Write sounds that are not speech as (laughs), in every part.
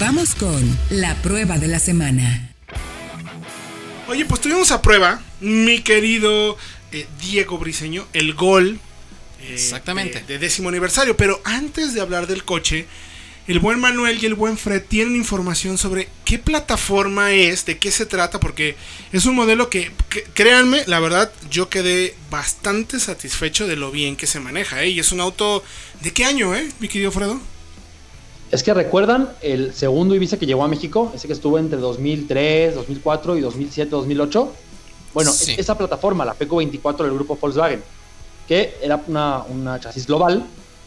Vamos con la prueba de la semana. Oye, pues tuvimos a prueba, mi querido eh, Diego Briseño, el gol. eh, Exactamente. De, de décimo aniversario. Pero antes de hablar del coche, el buen Manuel y el buen Fred tienen información sobre qué plataforma es, de qué se trata, porque es un modelo que, que créanme, la verdad, yo quedé bastante satisfecho de lo bien que se maneja, ¿eh? Y es un auto, ¿de qué año, eh, mi querido Fredo? Es que recuerdan el segundo Ibiza que llegó a México, ese que estuvo entre 2003, 2004 y 2007, 2008. Bueno, Sí. esa plataforma, la PECO 24 del grupo Volkswagen, que era una, una chasis global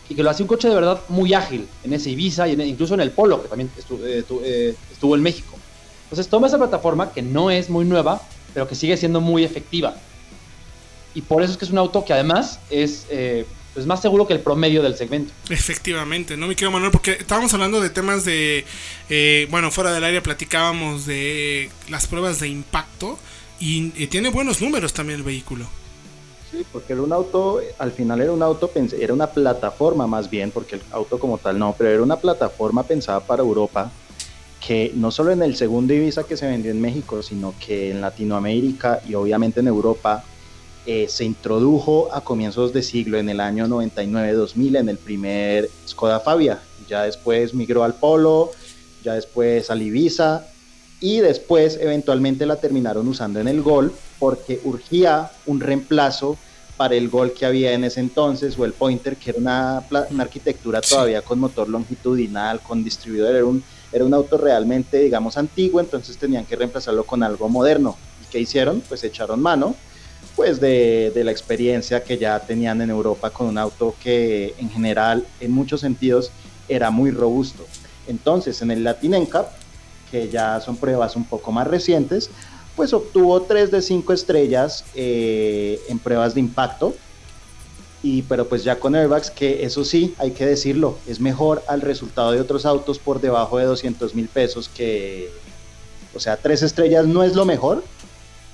y que lo hacía un coche de verdad muy ágil en ese Ibiza y en- incluso en el Polo, que también eh, tu- eh, estuvo en México. Entonces toma esa plataforma que no es muy nueva, pero que sigue siendo muy efectiva. Y por eso es que es un auto que además es eh, pues más seguro que el promedio del segmento. Efectivamente, ¿no, mi querido Manuel? Porque estábamos hablando de temas de. eh, bueno, fuera del área platicábamos de las pruebas de impacto. Y, y tiene buenos números también el vehículo. Sí, porque era un auto, al final era un auto, era una plataforma más bien, porque el auto como tal no, pero era una plataforma pensada para Europa, que no solo en el segundo Ibiza que se vendió en México, sino que en Latinoamérica y obviamente en Europa eh, se introdujo a comienzos de siglo, en el año 99-2000, en el primer Skoda Fabia. Ya después migró al Polo, ya después al Ibiza, y después eventualmente la terminaron usando en el Gol porque urgía un reemplazo para el Gol que había en ese entonces o el Pointer que era una, arquitectura todavía con motor longitudinal, con distribuidor, era un, era un auto realmente digamos antiguo, entonces tenían que reemplazarlo con algo moderno. ¿Y qué hicieron? Pues echaron mano pues de, la experiencia que ya tenían en Europa con un auto que en general en muchos sentidos era muy robusto. Entonces en el Latin NCAP que ya son pruebas un poco más recientes, pues obtuvo 3 de 5 estrellas eh, en pruebas de impacto. Y, pero pues ya con airbags, que eso sí, hay que decirlo, es mejor al resultado de otros autos por debajo de 200 mil pesos que, o sea, 3 estrellas no es lo mejor,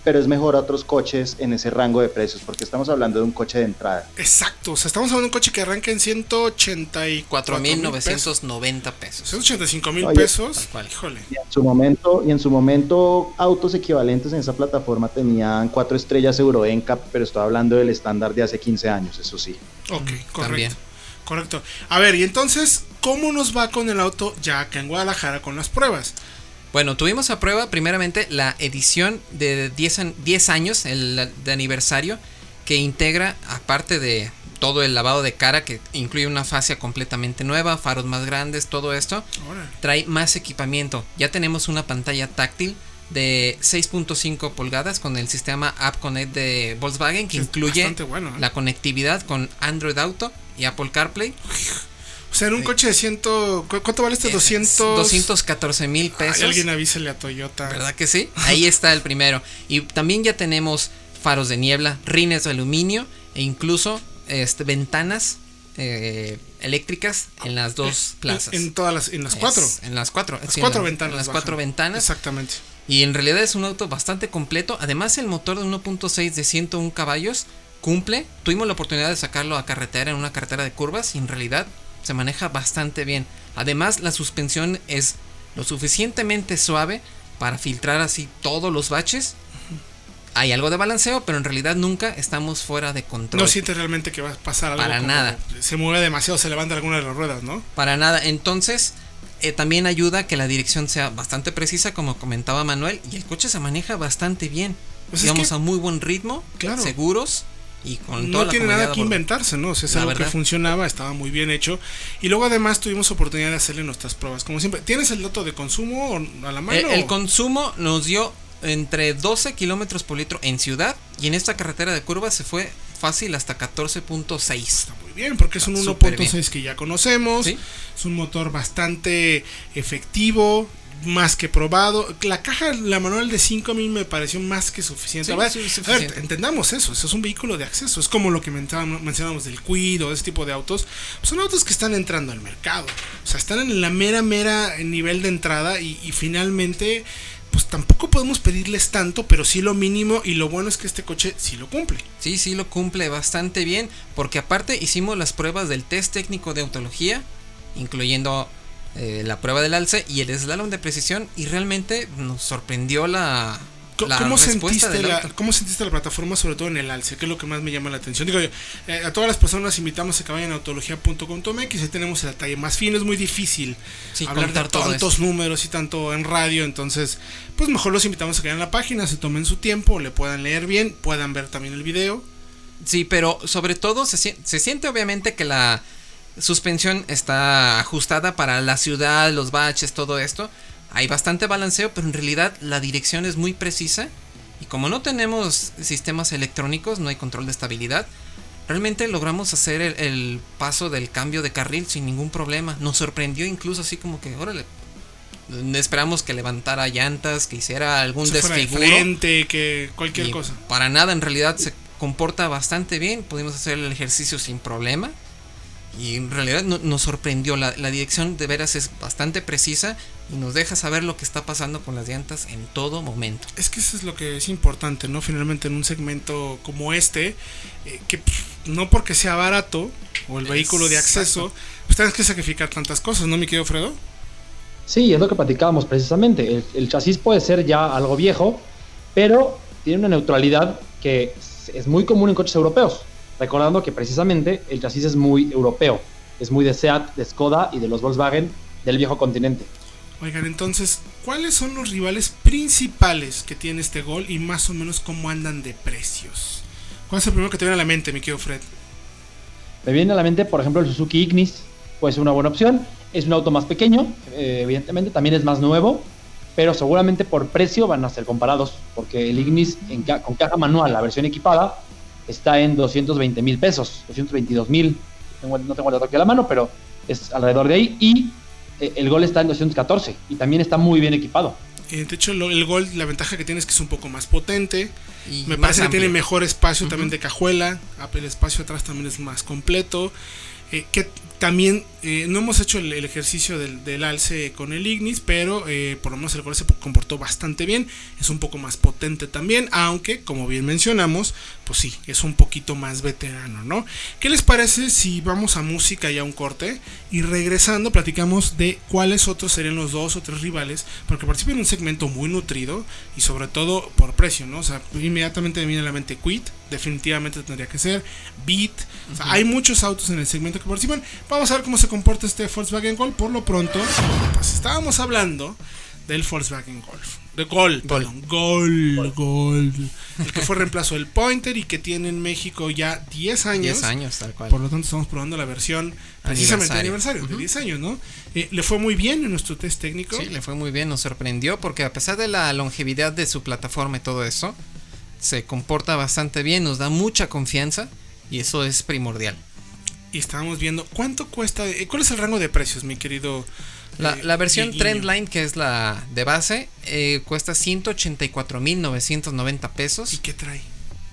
pero es mejor a otros coches en ese rango de precios, porque estamos hablando de un coche de entrada. Exacto, o sea, estamos hablando de un coche que arranca en 184 mil pesos. 4.990 pesos. 185 mil pesos. tal cual. Híjole. Y en su momento, y en su momento autos equivalentes en esa plataforma tenían 4 estrellas Euro NCAP, pero estoy hablando del estándar de hace 15 años, eso sí. Ok, correcto. También. Correcto. A ver, y entonces, ¿cómo nos va con el auto ya acá en Guadalajara con las pruebas? Bueno, tuvimos a prueba primeramente la edición de 10, an- 10 años, el de aniversario, que integra, aparte de todo el lavado de cara, que incluye una fascia completamente nueva, faros más grandes, todo esto, Órale. trae más equipamiento. Ya tenemos una pantalla táctil de 6.5 pulgadas con el sistema App Connect de Volkswagen que Es incluye bueno, ¿eh? la conectividad con Android Auto y Apple CarPlay. O sea, en un Sí. coche de 100. ¿cu- ¿Cuánto vale este? Es 200. 214 mil Ay, pesos. alguien avísele a Toyota. ¿Verdad que sí? Ahí está el primero. Y también ya tenemos faros de niebla, rines de aluminio e incluso este, ventanas eh, eléctricas en las dos En- plazas. En, todas las. En las Es- cuatro. En las cuatro. Las sí, en cuatro la- ventanas. en las bajan. cuatro ventanas. Exactamente. Y en realidad es un auto bastante completo. Además, el motor de 1.6 de 101 caballos cumple. Tuvimos la oportunidad de sacarlo a carretera en una carretera de curvas y en realidad se maneja bastante bien. Además, la suspensión es lo suficientemente suave para filtrar así todos los baches. Hay algo de balanceo, pero en realidad nunca estamos fuera de control. No sientes realmente que va a pasar algo. Para como nada. Se mueve demasiado, se levanta alguna de las ruedas, ¿no? Para nada. Entonces, eh, también ayuda a que la dirección sea bastante precisa, como comentaba Manuel, y el coche se maneja bastante bien. Pues es Digamos que- a muy buen ritmo, Claro. seguros y con toda no tiene nada que inventarse, ¿no? O sea, es algo que funcionaba, estaba muy bien hecho. Y luego además tuvimos oportunidad de hacerle nuestras pruebas. Como siempre, ¿tienes el dato de consumo a la mano? Eh, El, el consumo nos dio entre 12 kilómetros por litro en ciudad y en esta carretera de curvas se fue fácil hasta 14.6. Está muy bien, porque es un Está súper 1.6 que ya conocemos. Sí. Es un motor bastante efectivo, más que probado. La caja, la manual de 5 a mí me pareció más que suficiente. Sí, A ver, sí, a ver, suficiente. entendamos eso, eso es un vehículo de acceso. Es como lo que mencionábamos, del cuido, ese tipo de autos. Son autos que están entrando al mercado. O sea, están en la mera, mera nivel de entrada y, y finalmente... Pues tampoco podemos pedirles tanto, pero sí lo mínimo y lo bueno es que este coche sí lo cumple. Sí, sí lo cumple bastante bien, porque aparte hicimos las pruebas del test técnico de autología, incluyendo eh, la prueba del alce y el slalom de precisión y realmente nos sorprendió la, ¿Cómo sentiste, la, ¿Cómo sentiste la plataforma, sobre todo en el alce? ¿Qué es lo que más me llama la atención? Digo, eh, a todas las personas invitamos a que vayan a autología.com.mx, ahí tenemos el detalle más fino, es muy difícil hablar de tantos números y tanto en radio, entonces, pues mejor los invitamos a que vayan a la página, se tomen su tiempo, le puedan leer bien, puedan ver también el video. Sí, pero sobre todo se, se siente obviamente que la suspensión está ajustada para la ciudad, los baches, todo esto hay bastante balanceo, pero en realidad la dirección es muy precisa. Y como no tenemos sistemas electrónicos, no hay control de estabilidad, realmente logramos hacer el, paso del cambio de carril sin ningún problema. Nos sorprendió incluso así como que, órale, esperamos que levantara llantas, que hiciera algún desfiguro. que cualquier cosa. Para nada, en realidad se comporta bastante bien. Pudimos hacer el ejercicio sin problema. Y en realidad nos sorprendió. La, la, dirección de veras es bastante precisa y nos deja saber lo que está pasando con las llantas en todo momento. Es que eso es lo que es importante, ¿no? Finalmente en un segmento como este, eh, que no porque sea barato o el vehículo de acceso, pues tienes que sacrificar tantas cosas, ¿no, mi querido Fredo? Sí, es lo que platicábamos precisamente. El, chasis puede ser ya algo viejo, pero tiene una neutralidad que es muy común en coches europeos. Recordando que precisamente el chasis es muy europeo, es muy de SEAT, de Skoda y de los Volkswagen del viejo continente. Oigan, entonces, ¿cuáles son los rivales principales que tiene este gol y más o menos cómo andan de precios? ¿Cuál es el primero que te viene a la mente, mi querido Fred? Me viene a la mente, por ejemplo, el Suzuki Ignis, puede ser una buena opción. Es un auto más pequeño, eh, evidentemente, también es más nuevo, pero seguramente por precio van a ser comparados, porque el Ignis con caja manual, la versión equipada, está en 220 mil pesos, 222 mil. No tengo el dato aquí a la mano, pero es alrededor de ahí. Y eh, el Gol está en 214 y también está muy bien equipado. Eh, de hecho, el Gol, la ventaja que tiene es que es un poco más potente. Y Me parece que tiene mejor espacio también de cajuela. El espacio atrás también es más completo. Eh, que también eh, no hemos hecho el, ejercicio del, alce con el Ignis, pero eh, por lo menos el Gol se comportó bastante bien. Es un poco más potente también, aunque, como bien mencionamos, pues sí, es un poquito más veterano, ¿no? ¿Qué les parece si vamos a música y a un corte? Y regresando, platicamos de cuáles otros serían los dos o tres rivales, porque participan en un segmento muy nutrido y sobre todo por precio, ¿no? O sea, inmediatamente me viene a la mente Quit, definitivamente tendría que ser, Beat, o sea, hay muchos autos en el segmento que participan. Vamos a ver cómo se comporta este Volkswagen Golf. Por lo pronto, pues estábamos hablando del Volkswagen Golf. De Gol, perdón, Gol, Gol. El que fue reemplazo del Pointer y que tiene en México ya 10 años. 10 años, tal cual. Por lo tanto, estamos probando la versión precisamente aniversario, de 10 años, ¿no? Eh, le fue muy bien en nuestro test técnico. Sí, le fue muy bien, nos sorprendió porque a pesar de la longevidad de su plataforma y todo eso, se comporta bastante bien, nos da mucha confianza y eso es primordial y estábamos viendo cuánto cuesta, eh, cuál es el rango de precios, mi querido. La, eh, versión Trendline, que es la de base, eh, cuesta 184.990 pesos. ¿Y qué trae?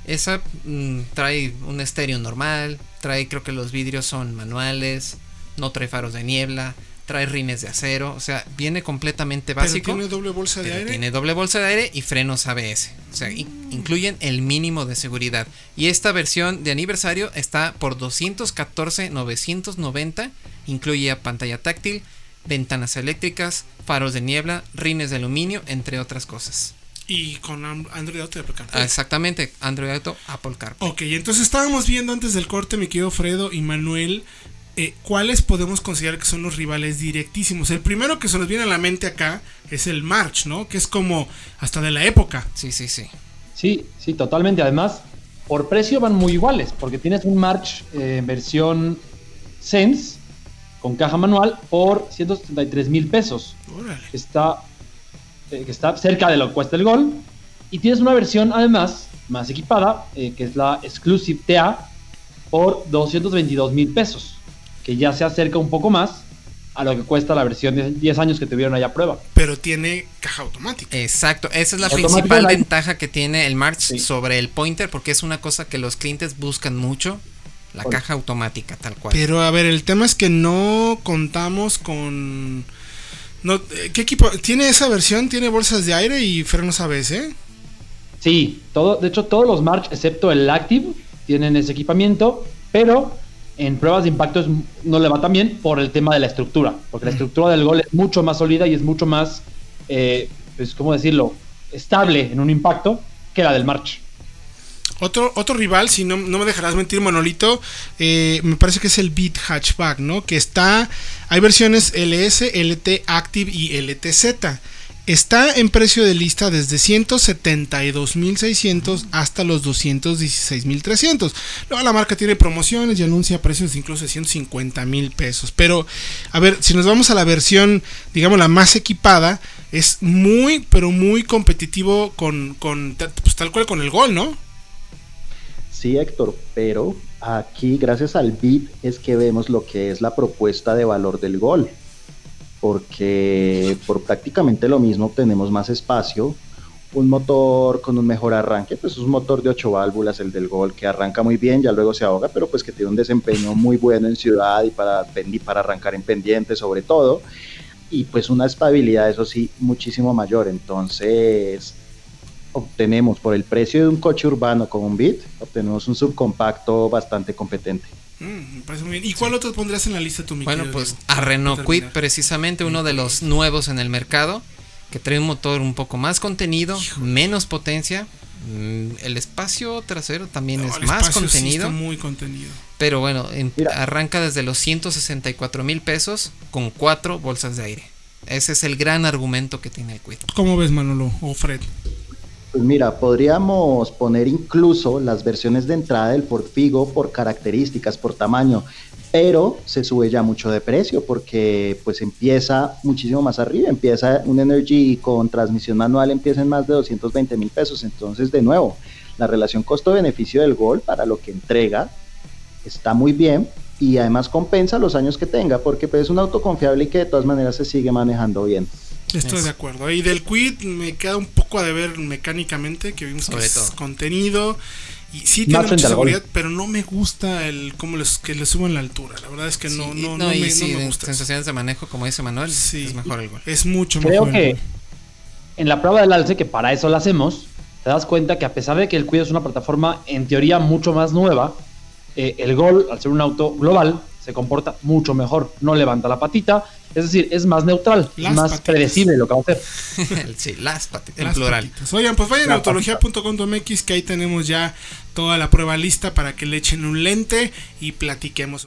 Esa mm, trae un estéreo normal, trae creo que los vidrios son manuales, no trae faros de niebla, trae rines de acero, o sea, viene completamente básico. tiene doble bolsa de aire. Tiene doble bolsa de aire y frenos ABS. O sea, incluyen el mínimo de seguridad. Y esta versión de aniversario está por 214,990. Incluye pantalla táctil, ventanas eléctricas, faros de niebla, rines de aluminio, entre otras cosas. Y con Android Auto y Apple CarPlay. Ah, exactamente, Android Auto, Apple CarPlay. Ok, entonces estábamos viendo antes del corte, mi querido Fredo y Manuel, eh, ¿cuáles podemos considerar que son los rivales directísimos? El primero que se nos viene a la mente acá es el March, ¿no? Que es como hasta de la época. Sí, sí, sí. Sí, sí, totalmente. Además, por precio van muy iguales, porque tienes un March eh, versión Sense con caja manual por 173 mil pesos. Está, eh, que está cerca de lo que cuesta el Gol. Y tienes una versión además más equipada, que es la Exclusive TA, por 222 mil pesos que ya se acerca un poco más a lo que cuesta la versión de 10 años que tuvieron allá a prueba. Pero tiene caja automática. Exacto, esa es la principal ventaja que tiene el March sobre el Pointer, porque es una cosa que los clientes buscan mucho, la caja automática, tal cual. Pero a ver, el tema es que no contamos con... No, ¿Qué equipo? ¿Tiene esa versión? ¿Tiene bolsas de aire y frenos ABS? Sí, todo, de hecho todos los March, excepto el Active, tienen ese equipamiento, pero en pruebas de impacto es- no le va tan bien por el tema de la estructura, porque la estructura del gol es mucho más sólida y es mucho más, eh, pues, ¿cómo decirlo?, estable en un impacto que la del March. Otro, otro rival, si no, no me dejarás mentir, Manolito, eh, me parece que es el Beat Hatchback, ¿no? Que está, hay versiones LS, LT Active y LTZ. Está en precio de lista desde 172.600 hasta los 216.300. Luego la marca tiene promociones y anuncia precios incluso de 150.000 pesos. Pero, a ver, si nos vamos a la versión, digamos, la más equipada, es muy, pero muy competitivo con, con pues, tal cual con el gol, ¿no? Sí, Héctor, pero aquí gracias al BIP es que vemos lo que es la propuesta de valor del gol. Porque por prácticamente lo mismo obtenemos más espacio, un motor con un mejor arranque, pues es un motor de 8 válvulas, el del Gol, que arranca muy bien, ya luego se ahoga, pero pues que tiene un desempeño muy bueno en ciudad y para, para arrancar en pendiente sobre todo, y pues una estabilidad, eso sí, muchísimo mayor. Entonces, obtenemos por el precio de un coche urbano con un Beat, obtenemos un subcompacto bastante competente. Mm, me parece muy bien. ¿Y cuál otro pondrías en la lista tú, mi Bueno, pues Diego? a Renault terminar. precisamente uno de los nuevos en el mercado, que trae un motor un poco más contenido, menos potencia. mm, El espacio trasero también No, es más espacio sí contenido, está muy contenido. pero bueno, en- arranca desde los 164 mil pesos con cuatro bolsas de aire. Ese es el gran argumento que tiene el Kwid. ¿Cómo ves, Manolo o Fred? Pues mira, podríamos poner incluso las versiones de entrada del Ford Figo por características, por tamaño, pero se sube ya mucho de precio porque pues empieza muchísimo más arriba, empieza un Energy con transmisión manual, empieza en más de 220 mil pesos, entonces de nuevo, la relación costo-beneficio del Gol para lo que entrega está muy bien y además compensa los años que tenga porque pues, es un auto confiable y que de todas maneras se sigue manejando bien. Estoy Eso. de acuerdo. Y del Quid me queda un poco a deber mecánicamente, que vimos Sobre que es contenido. Y sí tiene Más mucha seguridad, pero no me gusta el cómo les, que le suben la altura. La verdad es que no, Sí, no, no, y me, sí, no me gusta. sensaciones de manejo, como dice Manuel, Sí. es mejor el gol. Es mucho Creo mejor. que en la prueba del alce, que para eso la hacemos, te das cuenta que a pesar de que el Cuido es una plataforma en teoría mucho más nueva, eh, el Gol, al ser un auto global, se comporta mucho mejor. No levanta la patita, es decir, es más neutral, Las más patitas. predecible lo que va a hacer. (laughs) sí, las patitas, en Las plural. patitas. Oigan, pues vayan a autología.com.mx que ahí tenemos ya toda la prueba lista para que le echen un lente y platiquemos.